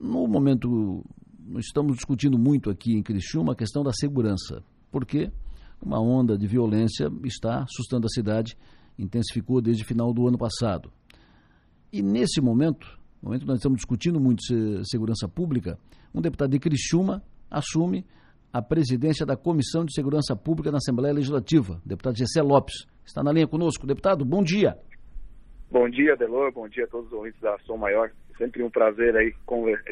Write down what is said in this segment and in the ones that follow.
No momento, estamos discutindo muito aqui em Criciúma a questão da segurança, porque uma onda de violência está assustando a cidade, intensificou desde o final do ano passado. E nesse momento, no momento que nós estamos discutindo muito segurança pública, um deputado de Criciúma assume a presidência da Comissão de Segurança Pública na Assembleia Legislativa, deputado Gessé Lopes. Está na linha conosco. Deputado, bom dia. Bom dia, Delor. Bom dia a todos os ouvintes da Ação Maior. Sempre um prazer aí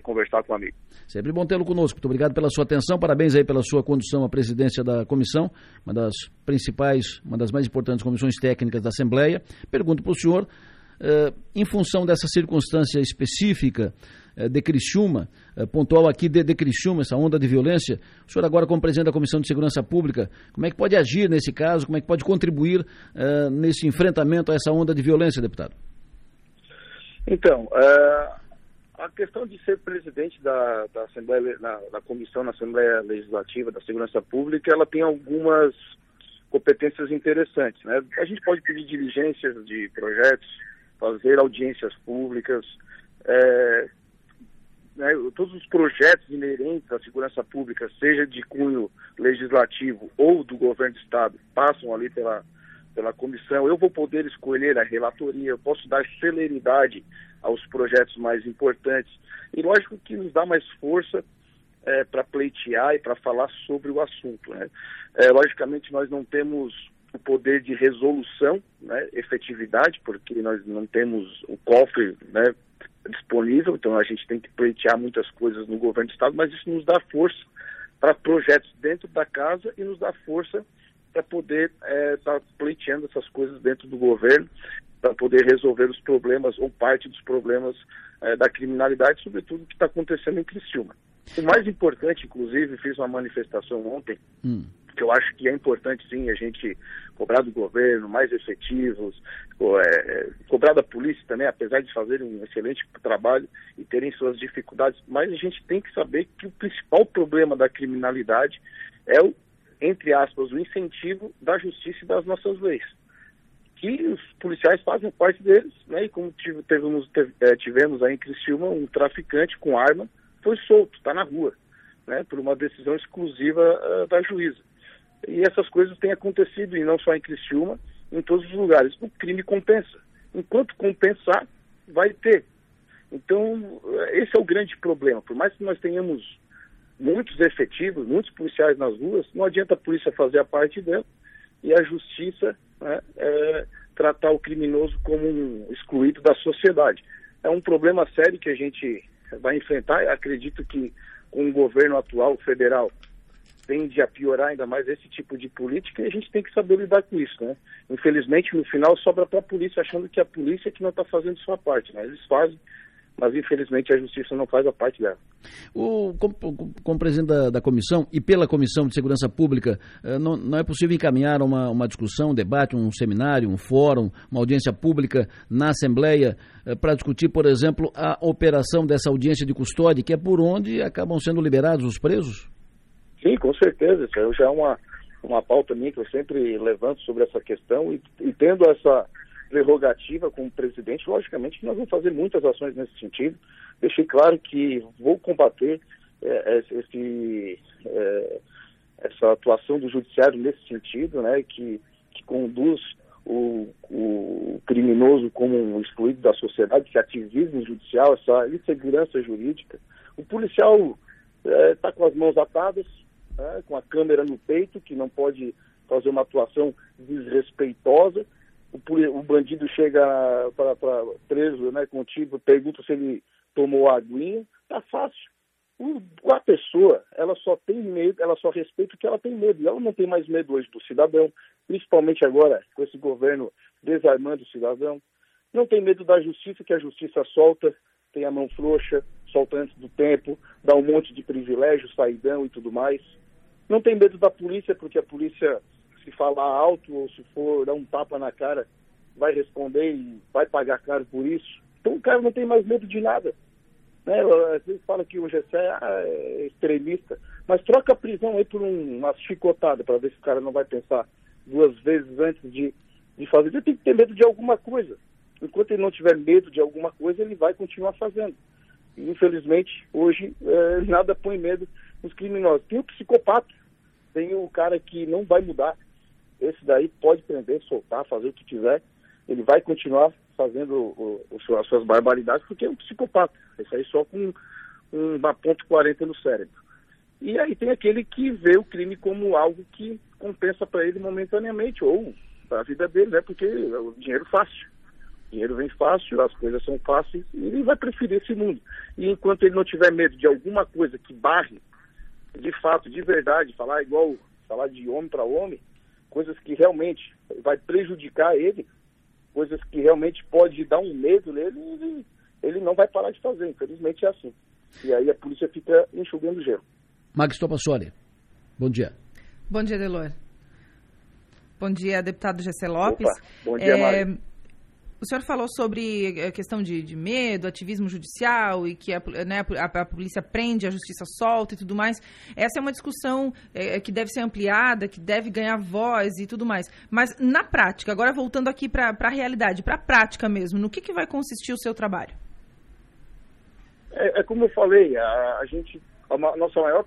conversar com o amigo. Sempre bom tê-lo conosco. Muito obrigado pela sua atenção. Parabéns aí pela sua condução à presidência da comissão, uma das principais, uma das mais importantes comissões técnicas da Assembleia. Pergunto para o senhor, uh, em função dessa circunstância específica, eh, de Criciúma, eh, pontual aqui de, de Criciúma, essa onda de violência. O senhor agora como presidente da Comissão de Segurança Pública, como é que pode agir nesse caso, como é que pode contribuir nesse enfrentamento a essa onda de violência, deputado? Então, a questão de ser presidente da, da Assembleia, na, da Comissão na Assembleia Legislativa da Segurança Pública, ela tem algumas competências interessantes. Né? A gente pode pedir diligências de projetos, fazer audiências públicas, é, né, todos os projetos inerentes à segurança pública, seja de cunho legislativo ou do governo do Estado, passam ali pela, pela comissão. Eu vou poder escolher a relatoria, eu posso dar celeridade aos projetos mais importantes. E lógico que nos dá mais força é, para pleitear e para falar sobre o assunto. Né? É, logicamente, nós não temos o poder de resolução, né, efetividade, porque nós não temos o cofre né, disponível, então a gente tem que pleitear muitas coisas no governo do Estado, mas isso nos dá força para projetos dentro da casa e nos dá força para poder estar é, tá pleiteando essas coisas dentro do governo, para poder resolver os problemas ou parte dos problemas é, da criminalidade, sobretudo o que está acontecendo em Criciúma. O mais importante, inclusive, fiz uma manifestação ontem, hum que eu acho que é importante sim a gente cobrar do governo mais efetivos, é, cobrar da polícia também, apesar de fazerem um excelente trabalho e terem suas dificuldades, mas a gente tem que saber que o principal problema da criminalidade é o, entre aspas, o incentivo da justiça e das nossas leis. Que os policiais fazem parte deles, né? E como tivemos, é, tivemos aí em Criciúma um traficante com arma, foi solto, está na rua, né? Por uma decisão exclusiva uh, da juíza. E essas coisas têm acontecido, e não só em Criciúma, em todos os lugares. O crime compensa. Enquanto compensar, vai ter. Então, esse é o grande problema. Por mais que nós tenhamos muitos efetivos, muitos policiais nas ruas, não adianta a polícia fazer a parte dela e a justiça né, é, tratar o criminoso como um excluído da sociedade. É um problema sério que a gente vai enfrentar. Acredito que com o governo atual federal tende a piorar ainda mais esse tipo de política e a gente tem que saber lidar com isso, né? Infelizmente, no final, sobra para a polícia, achando que a polícia é que não está fazendo sua parte, né? Eles fazem, mas infelizmente a justiça não faz a parte dela. O, como, como presidente da, da, comissão e pela Comissão de Segurança Pública, eh, não, não é possível encaminhar uma, uma, discussão, um debate, um seminário, um fórum, uma audiência pública na Assembleia eh, para discutir, por exemplo, a operação dessa audiência de custódia, que é por onde acabam sendo liberados os presos? Sim, com certeza. Isso já é uma, uma pauta minha que eu sempre levanto sobre essa questão e, e tendo essa prerrogativa como presidente, logicamente nós vamos fazer muitas ações nesse sentido. Deixei claro que vou combater é, esse, é, essa atuação do judiciário nesse sentido, né, que, que conduz o, o, criminoso como um excluído da sociedade, esse ativismo judicial, essa insegurança jurídica. O policial está é, com as mãos atadas, né, com a câmera no peito, que não pode fazer uma atuação desrespeitosa. O, bandido chega para preso, né, contigo, pergunta se ele tomou aguinha, tá fácil. O, a pessoa, ela só tem medo, ela só respeita o que ela tem medo. E ela não tem mais medo hoje do cidadão, principalmente agora com esse governo desarmando o cidadão. Não tem medo da justiça, que a justiça solta, tem a mão frouxa, solta antes do tempo, dá um monte de privilégio, saidão e tudo mais. Não tem medo da polícia, porque a polícia, se falar alto ou se for dar um tapa na cara, vai responder e vai pagar caro por isso. Então o cara não tem mais medo de nada. Né? Às vezes fala que o Gessé ah, é extremista, mas troca a prisão aí por um, uma chicotada para ver se o cara não vai pensar duas vezes antes de, de fazer. Ele tem que ter medo de alguma coisa. Enquanto ele não tiver medo de alguma coisa, ele vai continuar fazendo. E, infelizmente, hoje, é, nada põe medo nos criminosos. Tem o psicopata, tem o cara que não vai mudar. Esse daí pode prender, soltar, fazer o que quiser. Ele vai continuar fazendo o, o, as suas barbaridades porque é um psicopata. Isso aí só com uma ponto 40 no cérebro. E aí tem aquele que vê o crime como algo que compensa para ele momentaneamente, ou para a vida dele, né? Porque é o dinheiro fácil. O dinheiro vem fácil, as coisas são fáceis, e ele vai preferir esse mundo. E enquanto ele não tiver medo de alguma coisa que barre, de fato, de verdade, falar igual, falar de homem para homem, coisas que realmente vai prejudicar ele, coisas que realmente pode dar um medo nele, ele, ele não vai parar de fazer. Infelizmente é assim. E aí a polícia fica enxugando gelo. Max Topassoli, bom dia. Bom dia, Delor. Bom dia, deputado Gessé Lopes. Opa, bom dia, é, O senhor falou sobre a questão de, de medo, ativismo judicial e que a, né, a, a, polícia prende, a justiça solta e tudo mais. Essa é uma discussão é, que deve ser ampliada, que deve ganhar voz e tudo mais. Mas na prática, agora voltando aqui para a realidade, para a prática mesmo, no que, que vai consistir o seu trabalho? É, é como eu falei, a, a gente, a nossa maior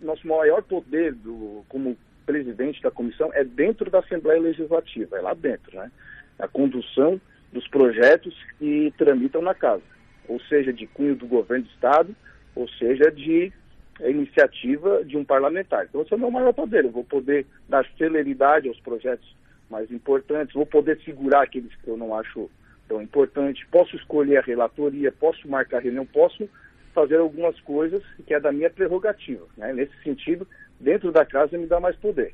nosso maior poder do, como presidente da comissão é dentro da Assembleia Legislativa, é lá dentro, né? A condução dos projetos que tramitam na casa, ou seja, de cunho do governo do Estado, ou seja, de iniciativa de um parlamentar. Então, esse é o meu maior poder. Eu vou poder dar celeridade aos projetos mais importantes, vou poder segurar aqueles que eu não acho tão importantes, posso escolher a relatoria, posso marcar reunião, posso fazer algumas coisas que é da minha prerrogativa. Né? Nesse sentido, dentro da casa me dá mais poder.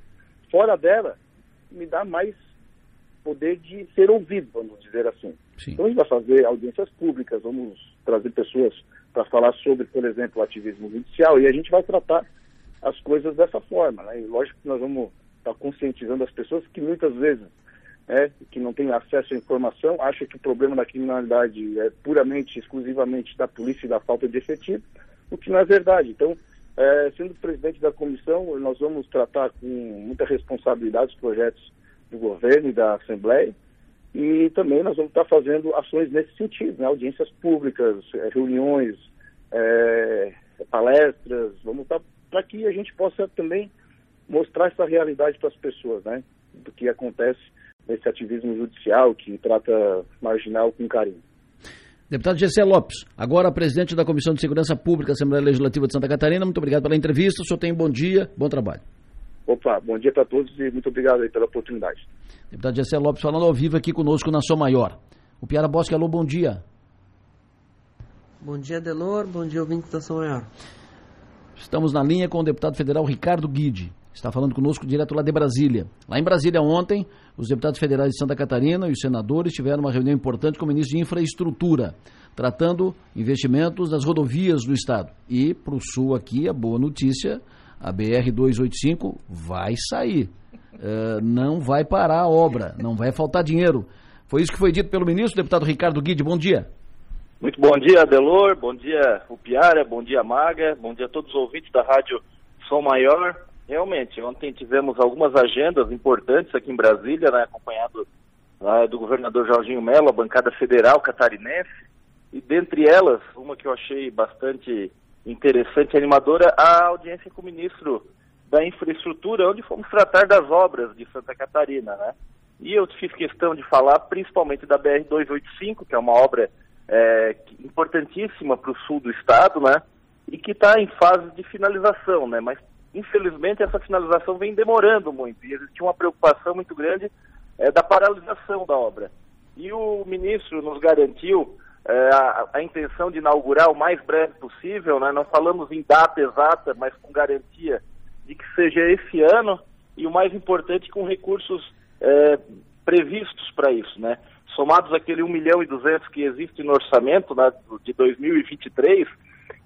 Fora dela, me dá mais poder de ser ouvido, vamos dizer assim. Sim. Então a gente vai fazer audiências públicas, vamos trazer pessoas para falar sobre, por exemplo, o ativismo judicial e a gente vai tratar as coisas dessa forma. Né? E lógico que nós vamos estar tá conscientizando as pessoas que muitas vezes é, que não tem acesso à informação, acha que o problema da criminalidade é puramente, exclusivamente da polícia e da falta de efetivo, o que não é verdade. Então, é, sendo presidente da comissão, nós vamos tratar com muita responsabilidade os projetos do governo e da Assembleia, e também nós vamos estar fazendo ações nesse sentido, né? audiências públicas, é, reuniões, é, palestras, vamos estar para que a gente possa também mostrar essa realidade para as pessoas, né? do que acontece nesse ativismo judicial que trata marginal com carinho. Deputado Gessé Lopes, agora presidente da Comissão de Segurança Pública, Assembleia Legislativa de Santa Catarina, muito obrigado pela entrevista, o senhor tem bom dia, bom trabalho. Opa, bom dia para todos e muito obrigado pela oportunidade. Deputado Gessé Lopes falando ao vivo aqui conosco na Sua Maior. O Piara Bosque, alô, bom dia. Bom dia, Delor, bom dia, ouvintes da Sua Maior. Estamos na linha com o deputado federal Ricardo Guide está falando conosco direto lá de Brasília. Lá em Brasília, ontem, os deputados federais de Santa Catarina e os senadores tiveram uma reunião importante com o ministro de Infraestrutura, tratando investimentos das rodovias do Estado. E, para o Sul aqui, a boa notícia, a BR-285 vai sair. Uh, não vai parar a obra, não vai faltar dinheiro. Foi isso que foi dito pelo ministro, deputado Ricardo Guide. Bom dia. Muito bom dia, Adelor. Bom dia, Upiara. Bom dia, Maga. Bom dia a todos os ouvintes da Rádio Som Maior. Realmente, ontem tivemos algumas agendas importantes aqui em Brasília, né, acompanhado uh, do governador Jorginho Mello, a bancada federal catarinense, e dentre elas, uma que eu achei bastante interessante e animadora, a audiência com o ministro da Infraestrutura, onde fomos tratar das obras de Santa Catarina, né? E eu fiz questão de falar principalmente da BR-285, que é uma obra é, importantíssima para o sul do estado, né? E que está em fase de finalização, né? Mas infelizmente, essa finalização vem demorando muito e existe uma preocupação muito grande é, da paralisação da obra. E o ministro nos garantiu a, a, intenção de inaugurar o mais breve possível, né? não falamos em data exata, mas com garantia de que seja esse ano e o mais importante, com recursos é, previstos para isso. Né? Somados aquele 1 milhão e 200 que existe no orçamento né, de 2023,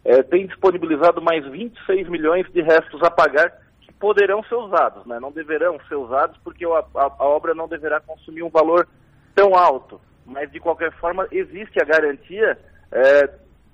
é, tem disponibilizado mais 26 milhões de restos a pagar que poderão ser usados, né? não deverão ser usados porque a, a, a obra não deverá consumir um valor tão alto, mas de qualquer forma existe a garantia é,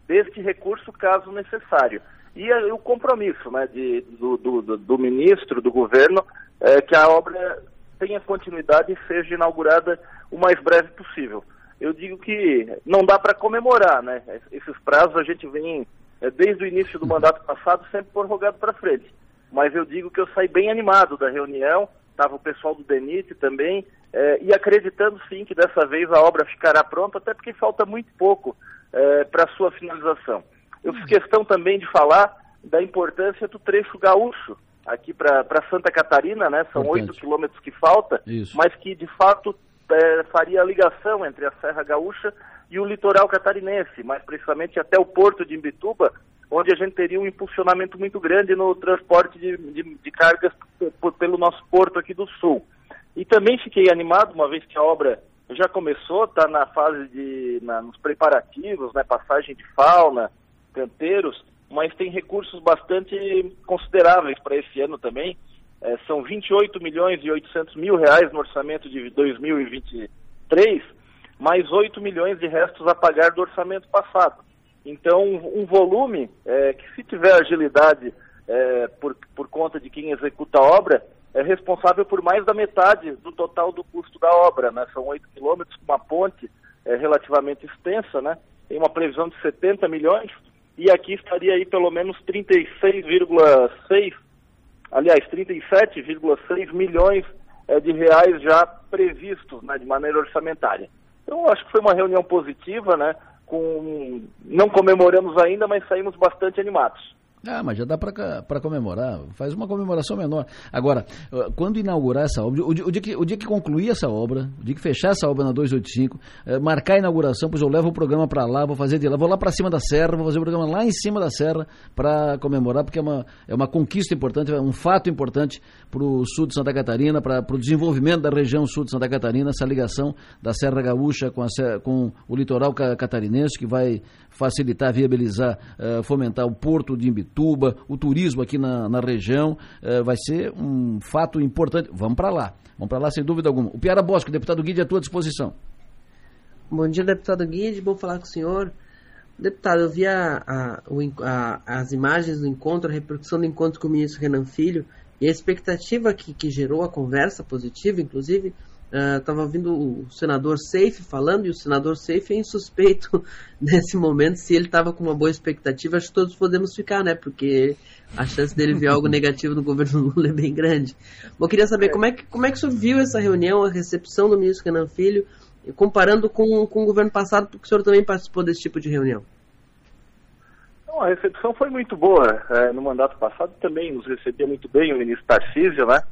deste recurso caso necessário. E o compromisso né, de, do, do, do, ministro, do governo, é que a obra tenha continuidade e seja inaugurada o mais breve possível. eu digo que não dá para comemorar, né? Esses prazos a gente vem, é, desde o início do mandato passado, sempre prorrogado para frente. Mas eu digo que eu saí bem animado da reunião, estava o pessoal do DENIT também, é, e acreditando sim que dessa vez a obra ficará pronta, até porque falta muito pouco é, para sua finalização. Eu fiz questão também de falar da importância do trecho gaúcho aqui para Santa Catarina, né? São oito quilômetros que falta, Isso. mas que de fato é, faria a ligação entre a Serra Gaúcha e o litoral catarinense, mais precisamente até o porto de Imbituba, onde a gente teria um impulsionamento muito grande no transporte de, de, de cargas pelo nosso porto aqui do sul. E também fiquei animado, uma vez que a obra já começou, está na fase de, na, nos preparativos, né, passagem de fauna, canteiros, mas tem recursos bastante consideráveis para esse ano também. É, são 28 milhões e 800 mil reais no orçamento de 2023, mais 8 milhões de restos a pagar do orçamento passado. Então, um volume é, que, se tiver agilidade é, por, por conta de quem executa a obra, é responsável por mais da metade do total do custo da obra. Né? São 8 quilômetros, uma ponte é, relativamente extensa, né? tem uma previsão de 70 milhões, e aqui estaria aí pelo menos 36,6, aliás, 37,6 milhões é, de reais já previstos né, de maneira orçamentária. Então, acho que foi uma reunião positiva, né? Com, não comemoramos ainda, mas saímos bastante animados. Ah, mas já dá para comemorar. Faz uma comemoração menor. Agora, quando inaugurar essa obra, o dia, o dia, que, o dia que concluir essa obra, o dia que fechar essa obra na 285, é, marcar a inauguração, pois eu levo o programa para lá, vou fazer de lá, vou lá para cima da serra, vou fazer o programa lá em cima da serra para comemorar, porque é uma, é uma conquista importante, é um fato importante para o sul de Santa Catarina, para o desenvolvimento da região sul de Santa Catarina, essa ligação da Serra Gaúcha com, a, com o litoral catarinense, que vai facilitar, viabilizar, uh, fomentar o porto de Imbituba, o turismo aqui na, na região, uh, vai ser um fato importante. Vamos para lá, vamos para lá sem dúvida alguma. O Piara Bosco, deputado Guide, à tua disposição. Bom dia, deputado Guide, bom falar com o senhor. Deputado, eu vi a, a, a, as imagens do encontro, a repercussão do encontro com o ministro Renan Filho e a expectativa que, que gerou a conversa positiva, inclusive, Estava uh, ouvindo o senador Seife falando, e o senador Seife é insuspeito nesse momento. Se ele estava com uma boa expectativa, acho que todos podemos ficar, né? Porque a chance dele ver algo negativo no governo Lula é bem grande. eu queria saber é. como, é que, como é que o senhor viu essa reunião, a recepção do ministro Renan Filho, comparando com, com o governo passado, porque o senhor também participou desse tipo de reunião. Bom, a recepção foi muito boa. É, no mandato passado também nos recebia muito bem o ministro Tarcísio, né?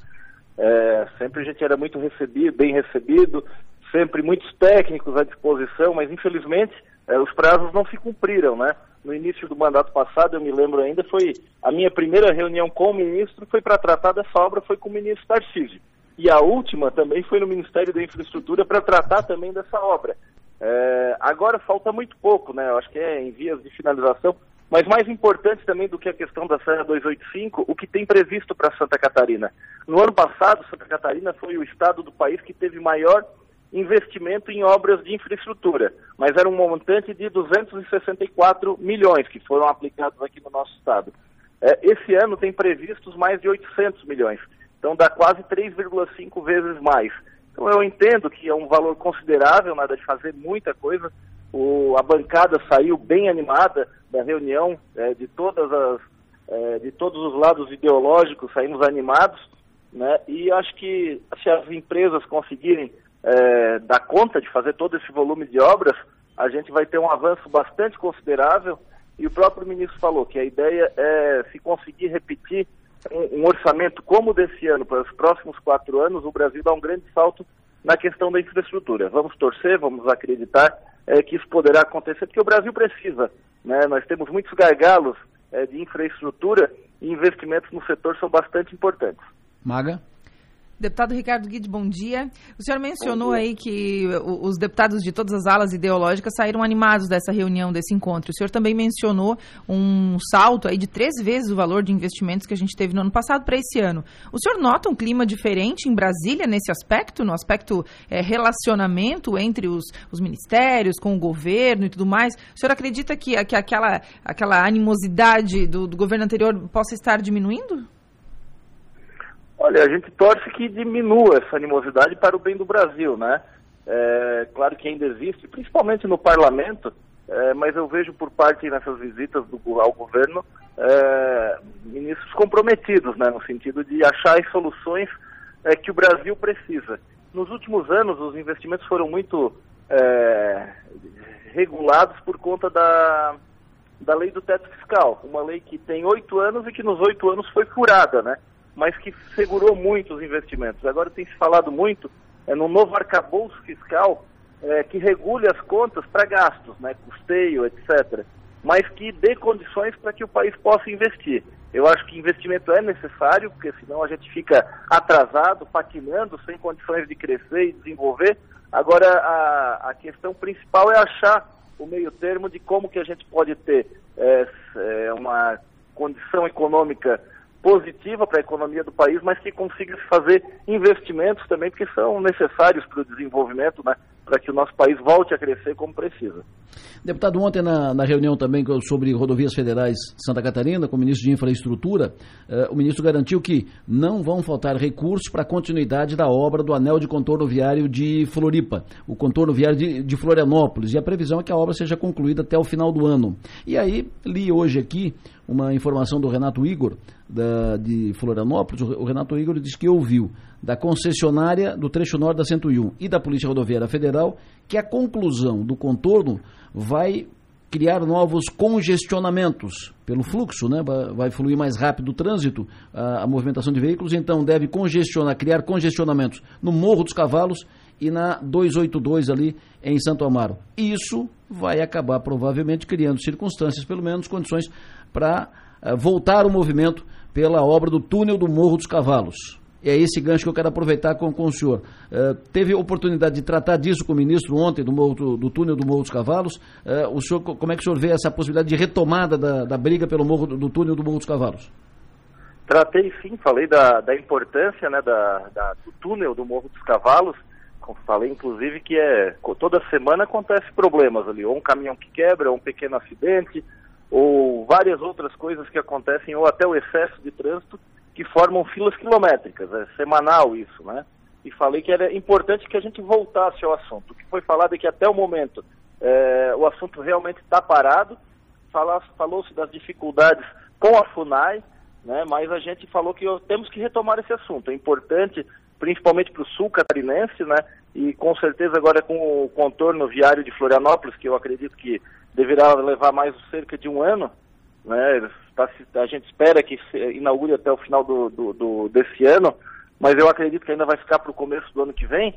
É, sempre a gente era muito recebido, bem recebido, sempre muitos técnicos à disposição, mas infelizmente é, os prazos não se cumpriram, né? No início do mandato passado, eu me lembro ainda, foi a minha primeira reunião com o ministro foi para tratar dessa obra, foi com o ministro Tarcísio. E a última também foi no Ministério da Infraestrutura para tratar também dessa obra. É, agora falta muito pouco, né? Eu acho que é em vias de finalização. Mas mais importante também do que a questão da Serra 285, o que tem previsto para Santa Catarina. No ano passado, Santa Catarina foi o estado do país que teve maior investimento em obras de infraestrutura, mas era um montante de 264 milhões que foram aplicados aqui no nosso estado. É, esse ano tem previstos mais de 800 milhões, então dá quase 3,5 vezes mais. Então eu entendo que é um valor considerável, nada de fazer muita coisa, o, a bancada saiu bem animada da reunião, é, de, todas as, é, de todos os lados ideológicos, saímos animados, né? e acho que se as empresas conseguirem é, dar conta de fazer todo esse volume de obras, a gente vai ter um avanço bastante considerável, e o próprio ministro falou que a ideia é se conseguir repetir um, orçamento como desse ano para os próximos quatro anos, o Brasil dá um grande salto na questão da infraestrutura. Vamos torcer, vamos acreditar é, que isso poderá acontecer, porque o Brasil precisa. Né? Nós temos muitos gargalos é, de infraestrutura e investimentos no setor são bastante importantes. Maga? Deputado Ricardo Guide, bom dia. O senhor mencionou aí que os deputados de todas as alas ideológicas saíram animados dessa reunião, desse encontro. O senhor também mencionou um salto aí de três vezes o valor de investimentos que a gente teve no ano passado para esse ano. O senhor nota um clima diferente em Brasília nesse aspecto, no aspecto é, relacionamento entre os, os, ministérios, com o governo e tudo mais? O senhor acredita que, que aquela, aquela animosidade do, do governo anterior possa estar diminuindo? Olha, a gente torce que diminua essa animosidade para o bem do Brasil, né? É, claro que ainda existe, principalmente no parlamento, é, mas eu vejo por parte nessas visitas do, ao governo é, ministros comprometidos, né, no sentido de achar as soluções é, que o Brasil precisa. Nos últimos anos, os investimentos foram muito é, regulados por conta da, da lei do teto fiscal, uma lei que tem oito anos e que nos oito anos foi furada, né? Mas que segurou muito os investimentos. Agora tem se falado muito é, no novo arcabouço fiscal é, que regule as contas para gastos, né, custeio, etc., mas que dê condições para que o país possa investir. Eu acho que investimento é necessário, porque senão a gente fica atrasado, patinando, sem condições de crescer e desenvolver. Agora, a, a questão principal é achar o meio termo de como que a gente pode ter é, é, uma condição econômica positiva para a economia do país, mas que consiga fazer investimentos também, porque são necessários para o desenvolvimento, né? Para que o nosso país volte a crescer como precisa. Deputado, ontem na, na reunião também sobre rodovias federais Santa Catarina, com o ministro de Infraestrutura, eh, o ministro garantiu que não vão faltar recursos para a continuidade da obra do anel de contorno viário de Floripa, o contorno viário de, de Florianópolis, e a previsão é que a obra seja concluída até o final do ano. E aí, li hoje aqui uma informação do Renato Igor, da, de Florianópolis, o Renato Igor disse que ouviu da concessionária do trecho norte da 101 e da Polícia Rodoviária Federal que a conclusão do contorno vai criar novos congestionamentos pelo fluxo, né? vai fluir mais rápido o trânsito, a, a, movimentação de veículos, então deve congestionar, criar congestionamentos no Morro dos Cavalos e na 282 ali em Santo Amaro. Isso vai acabar provavelmente criando circunstâncias, pelo menos condições para uh, voltar o movimento pela obra do túnel do Morro dos Cavalos. É esse gancho que eu quero aproveitar com, com o senhor. Uh, teve oportunidade de tratar disso com o ministro ontem, do, morro, do, do túnel do Morro dos Cavalos. Uh, o senhor, como é que o senhor vê essa possibilidade de retomada da, da briga pelo morro, do túnel do Morro dos Cavalos? Tratei sim, falei da, da importância né, da, da, do túnel do Morro dos Cavalos. Falei inclusive que é toda semana acontece problemas ali, ou um caminhão que quebra, ou um pequeno acidente, ou várias outras coisas que acontecem, ou até o excesso de trânsito que formam filas quilométricas, é semanal isso, né? E falei que era importante que a gente voltasse ao assunto. O que foi falado é que até o momento é, o assunto realmente está parado, falou-se das dificuldades com a FUNAI, né? mas a gente falou que temos que retomar esse assunto. É importante, principalmente para o sul catarinense, né? e com certeza agora com o contorno viário de Florianópolis, que eu acredito que deverá levar mais cerca de um ano, né? Tá, a gente espera que inaugure até o final do, do, do, desse ano, mas eu acredito que ainda vai ficar para o começo do ano que vem.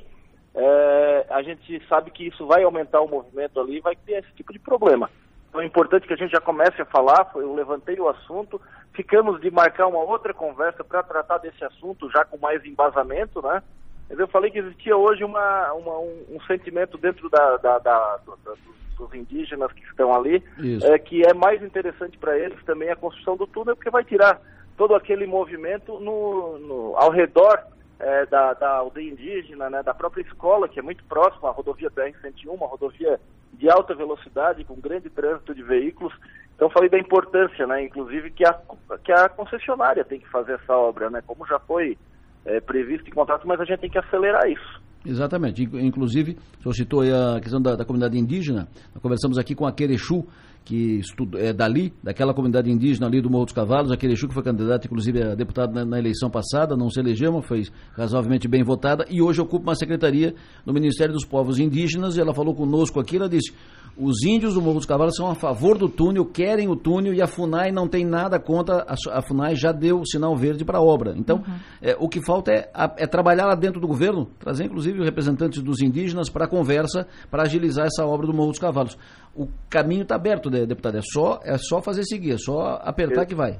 É, a gente sabe que isso vai aumentar o movimento ali e vai ter esse tipo de problema. Então é importante que a gente já comece a falar, eu levantei o assunto, ficamos de marcar uma outra conversa para tratar desse assunto já com mais embasamento, né? Eu falei que existia hoje uma, uma um, um, sentimento dentro da, da, da, da dos indígenas que estão ali, é, que é mais interessante para eles também a construção do túnel, porque vai tirar todo aquele movimento no, no ao redor é, da, da, aldeia indígena, né, da própria escola, que é muito próxima à rodovia BR-101, uma rodovia de alta velocidade, com grande trânsito de veículos. Então falei da importância, né, inclusive, que a, que a concessionária tem que fazer essa obra, né, como já foi é, previsto em contrato, mas a gente tem que acelerar isso. Exatamente. Inclusive, o senhor citou a questão da, da, comunidade indígena. Nós conversamos aqui com a Querechu, que estuda, é dali, daquela comunidade indígena ali do Morro dos Cavalos. A Querechu, que foi candidata, inclusive, a deputada na, na, eleição passada, não se elegeu, mas foi razoavelmente bem votada. E hoje ocupa uma secretaria no Ministério dos Povos Indígenas. E ela falou conosco aqui, ela disse os índios do Morro dos Cavalos são a favor do túnel, querem o túnel e a FUNAI não tem nada contra. A, a FUNAI já deu o sinal verde para a obra. Então, uhum. é, o que falta é, é, trabalhar lá dentro do governo, trazer inclusive representantes dos indígenas para a conversa, para agilizar essa obra do Morro dos Cavalos. O caminho está aberto, né, deputado. É só, é só fazer seguir, é só apertar que vai.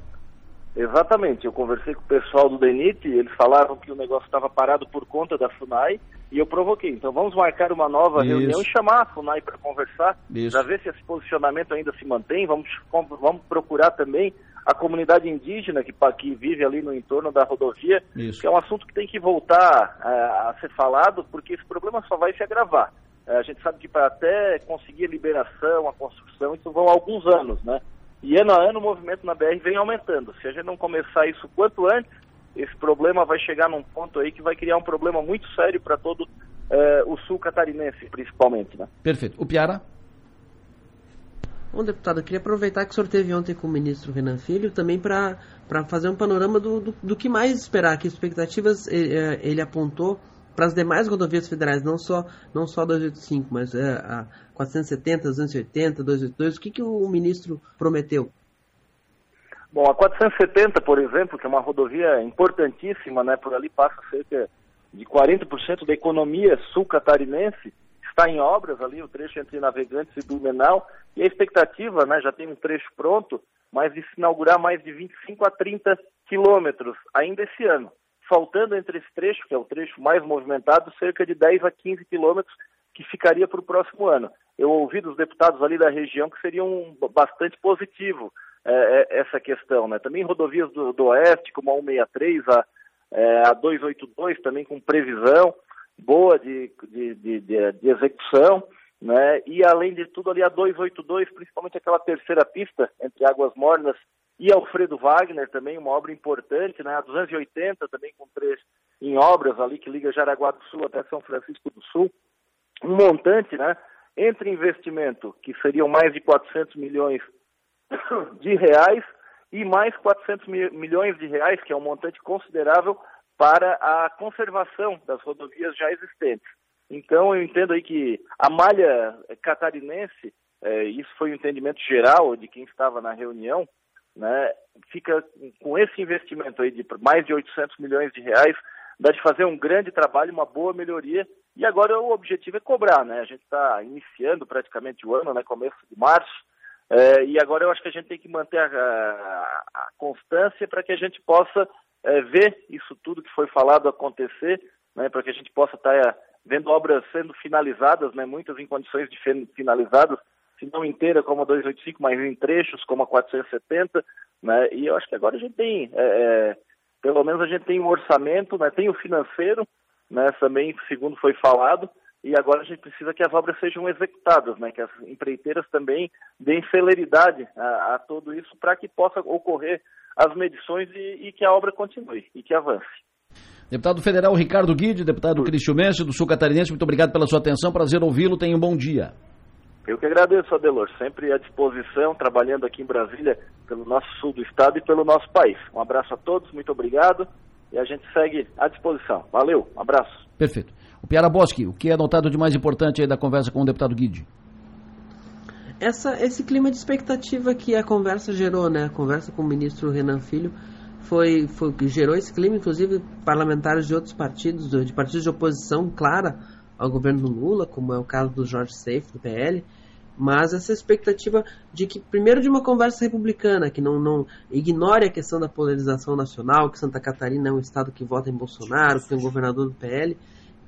Exatamente, eu conversei com o pessoal do DENIT, eles falaram que o negócio estava parado por conta da FUNAI e eu provoquei. Então vamos marcar uma nova Isso. reunião e chamar a FUNAI para conversar, para ver se esse posicionamento ainda se mantém. Vamos, vamos procurar também a comunidade indígena que, que vive ali no entorno da rodovia, Isso. que é um assunto que tem que voltar a, é, a ser falado, porque esse problema só vai se agravar. É, a gente sabe que para até conseguir a liberação, a construção, isso vão alguns anos, né? E ano a ano o movimento na BR vem aumentando. Se a gente não começar isso quanto antes, esse problema vai chegar num ponto aí que vai criar um problema muito sério para todo uh, o sul catarinense, principalmente. Né? Perfeito. O Piara? Bom, deputado, eu queria aproveitar que o senhor teve ontem com o ministro Renan Filho também para fazer um panorama do, do, do, que mais esperar, que expectativas ele, eh, ele apontou para as demais rodovias federais, não só, não só 285, mas é, a 470, 280, 282, o que, que o ministro prometeu? Bom, a 470, por exemplo, que é uma rodovia importantíssima, né, por ali passa cerca de 40% da economia sul-catarinense, está em obras ali, o trecho entre Navegantes e Blumenau, e a expectativa, né, já tem um trecho pronto, mas de se inaugurar mais de 25 a 30 quilômetros ainda esse ano. Faltando entre esse trecho, que é o trecho mais movimentado, cerca de 10 a 15 quilômetros que ficaria para o próximo ano. Eu ouvi dos deputados ali da região que seria um bastante positivo é, é, essa questão. Né? Também rodovias do, do Oeste, como a 163, a, é, a 282, também com previsão boa de, de, de, de, execução. Né? E além de tudo, ali a 282, principalmente aquela terceira pista entre Águas Mornas e Alfredo Wagner, também uma obra importante, né? a 280 também com três em obras ali que liga Jaraguá do Sul até São Francisco do Sul. Um montante, né? Entre investimento, que seriam mais de 400 milhões de reais e mais 400 milhões de reais, que é um montante considerável para a conservação das rodovias já existentes. Então, eu entendo aí que a malha catarinense, é, isso foi um entendimento geral de quem estava na reunião, né, fica com esse investimento aí de mais de 800 milhões de reais, dá de fazer um grande trabalho, uma boa melhoria, e agora o objetivo é cobrar, né? A gente está iniciando praticamente o ano, né, começo de março, é, e agora eu acho que a gente tem que manter a, a, a constância para que a gente possa é, ver isso tudo que foi falado acontecer, né, para que a gente possa estar tá, é, vendo obras sendo finalizadas, né, muitas em condições de finalizadas, se não inteira como a 285, mas em trechos como a 470, né, e eu acho que agora a gente tem, é, é, pelo menos a gente tem o um orçamento, né, tem o financeiro, né, também, segundo foi falado, e agora a gente precisa que as obras sejam executadas, né, que as empreiteiras também deem celeridade a, a tudo isso para que possa ocorrer as medições e, e, que a obra continue e que avance. Deputado Federal Ricardo Guide, deputado Cristian Messi, do Sul Catarinense, muito obrigado pela sua atenção, prazer ouvi-lo, tenha um bom dia. Eu que agradeço, Adelor, sempre à disposição, trabalhando aqui em Brasília, pelo nosso sul do estado e pelo nosso país. Um abraço a todos, muito obrigado e a gente segue à disposição. Valeu, um abraço. Perfeito. O Piara Boschi, o que é notado de mais importante aí da conversa com o deputado Guide? Essa, esse clima de expectativa que a conversa gerou, né? A conversa com o ministro Renan Filho foi, foi que gerou esse clima, inclusive parlamentares de outros partidos, de partidos de oposição clara ao governo Lula, como é o caso do Jorge Seif, do PL, mas essa expectativa de que, primeiro, de uma conversa republicana, que não, não ignore a questão da polarização nacional, que Santa Catarina é um estado que vota em Bolsonaro, que tem um governador do PL,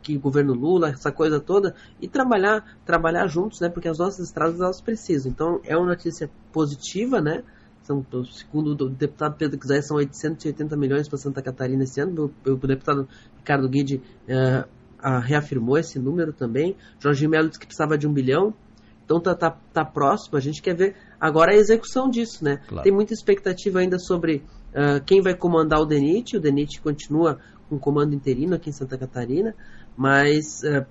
que o governo Lula, essa coisa toda, e trabalhar, trabalhar juntos, né? Porque as nossas estradas elas precisam. Então é uma notícia positiva, né? São, segundo o deputado Pedro Quiser, são 880 milhões para Santa Catarina esse ano. O, o deputado Ricardo Guide uh, uh, reafirmou esse número também. Jorge Melo disse que precisava de um bilhão. Então tá, tá, tá próximo, a gente quer ver agora a execução disso, né? Claro. Tem muita expectativa ainda sobre uh, quem vai comandar o DENIT. O DENIT continua com comando interino aqui em Santa Catarina mas uh,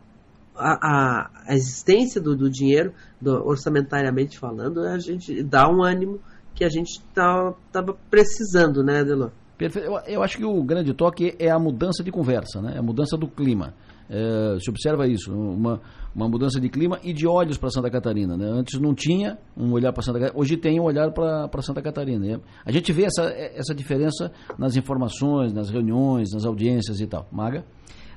a, a, existência do, do dinheiro, do, orçamentariamente falando, a gente dá um ânimo que a gente estava tá, precisando, né, Adelor? Perfeito. Eu, eu, acho que o grande toque é a mudança de conversa, né? a mudança do clima. É, se observa isso, uma, uma mudança de clima e de olhos para Santa Catarina. Né? Antes não tinha um olhar para Santa Catarina, hoje tem um olhar para Santa Catarina. Né? A gente vê essa, essa diferença nas informações, nas reuniões, nas audiências e tal. Maga?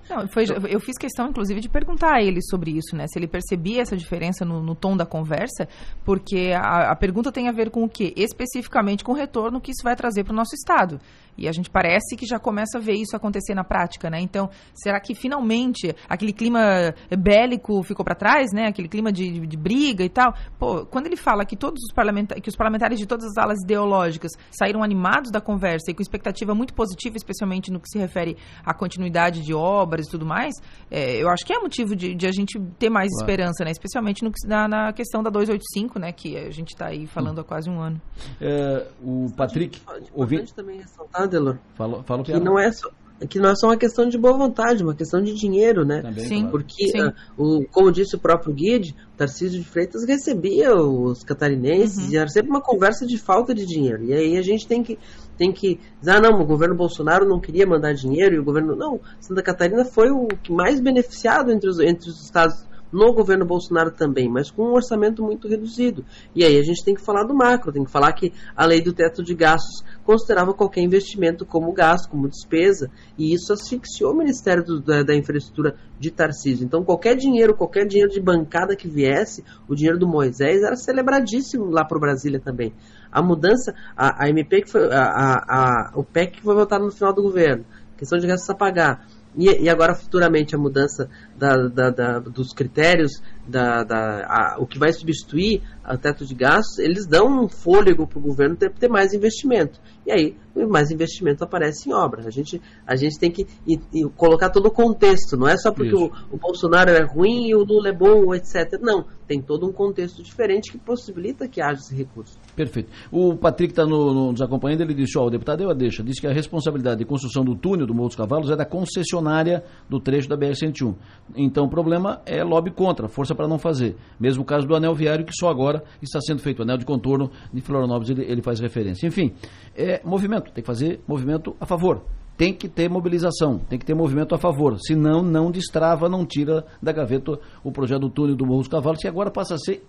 Não, foi, eu fiz questão, inclusive, de perguntar a ele sobre isso, né? Se ele percebia essa diferença no, no tom da conversa, porque a, a, pergunta tem a ver com o quê? Especificamente com o retorno que isso vai trazer para o nosso Estado. E a gente parece que já começa a ver isso acontecer na prática, né? Então, será que finalmente aquele clima bélico ficou para trás, né? Aquele clima de, de, de, briga e tal. Pô, quando ele fala que todos os parlamentares, que os parlamentares de todas as alas ideológicas saíram animados da conversa e com expectativa muito positiva, especialmente no que se refere à continuidade de obras e tudo mais, é, eu acho que é motivo de, de a gente ter mais claro. esperança, né? Especialmente no, na, na, questão da 285, né? Que a gente está aí falando hum. há quase um ano. É, o Patrick, ouvindo também ressaltar Adelor. Fala, fala que não é só que não é só uma questão de boa vontade, uma questão de dinheiro, né? Também, Sim. claro. Porque, Sim. ah, o, como disse o próprio Guide, Tarcísio de Freitas recebia os catarinenses Uhum. e era sempre uma conversa de falta de dinheiro. E aí a gente tem que, tem que dizer, ah, não, o governo Bolsonaro não queria mandar dinheiro e o governo. Não, Santa Catarina foi o que mais beneficiado entre os, entre os estados no governo Bolsonaro também, mas com um orçamento muito reduzido. E aí a gente tem que falar do macro, tem que falar que a lei do teto de gastos considerava qualquer investimento como gasto, como despesa, e isso asfixiou o Ministério do- da, da Infraestrutura de Tarcísio. Então qualquer dinheiro, qualquer dinheiro de bancada que viesse, o dinheiro do Moisés era celebradíssimo lá para Brasília também. A mudança, a, a MP que foi, a, a, o PEC que foi votado no final do governo, questão de gastos a pagar. E agora, futuramente, a mudança da- da- da- dos critérios, da, da- a- o que vai substituir o teto de gastos, eles dão um fôlego para o governo ter, ter mais investimento. E aí, mais investimento aparece em obra. A gente, a gente tem que e- e colocar todo o contexto, não é só porque o, o Bolsonaro é ruim e o Lula é bom, etc. Não, tem todo um contexto diferente que possibilita que haja esse recurso. Perfeito. O Patrick está nos acompanhando, ele disse, ó, o deputado deu a deixa, disse que a responsabilidade de construção do túnel do Morro dos Cavalos é da concessionária do trecho da BR-101. Então o problema é lobby contra, força para não fazer. Mesmo o caso do anel viário, que só agora está sendo feito. O anel de contorno de Florianópolis, ele, ele faz referência. Enfim, é movimento, tem que fazer movimento a favor. Tem que ter mobilização, tem que ter movimento a favor. Senão, não destrava, não tira da gaveta o projeto do túnel do Morro dos Cavalos, que agora passa a ser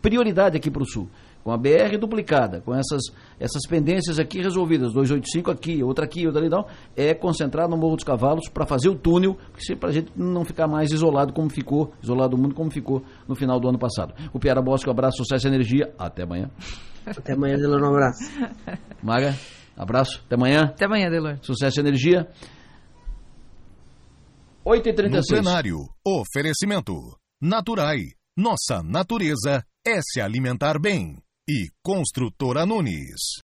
prioridade aqui para o Sul. Com a BR duplicada, com essas, essas pendências aqui resolvidas, 285 aqui, outra aqui, outra ali, não, é concentrar no Morro dos Cavalos para fazer o túnel, para a gente não ficar mais isolado como ficou, isolado do mundo como ficou no final do ano passado. O Piara Bosco, abraço, sucesso e energia, até amanhã. Até amanhã, Delano, um abraço. Maga, abraço, até amanhã, Até amanhã, Delor. sucesso e energia. No 8h36. plenário, oferecimento. Naturai. Nossa natureza é se alimentar bem. E Construtora Nunes.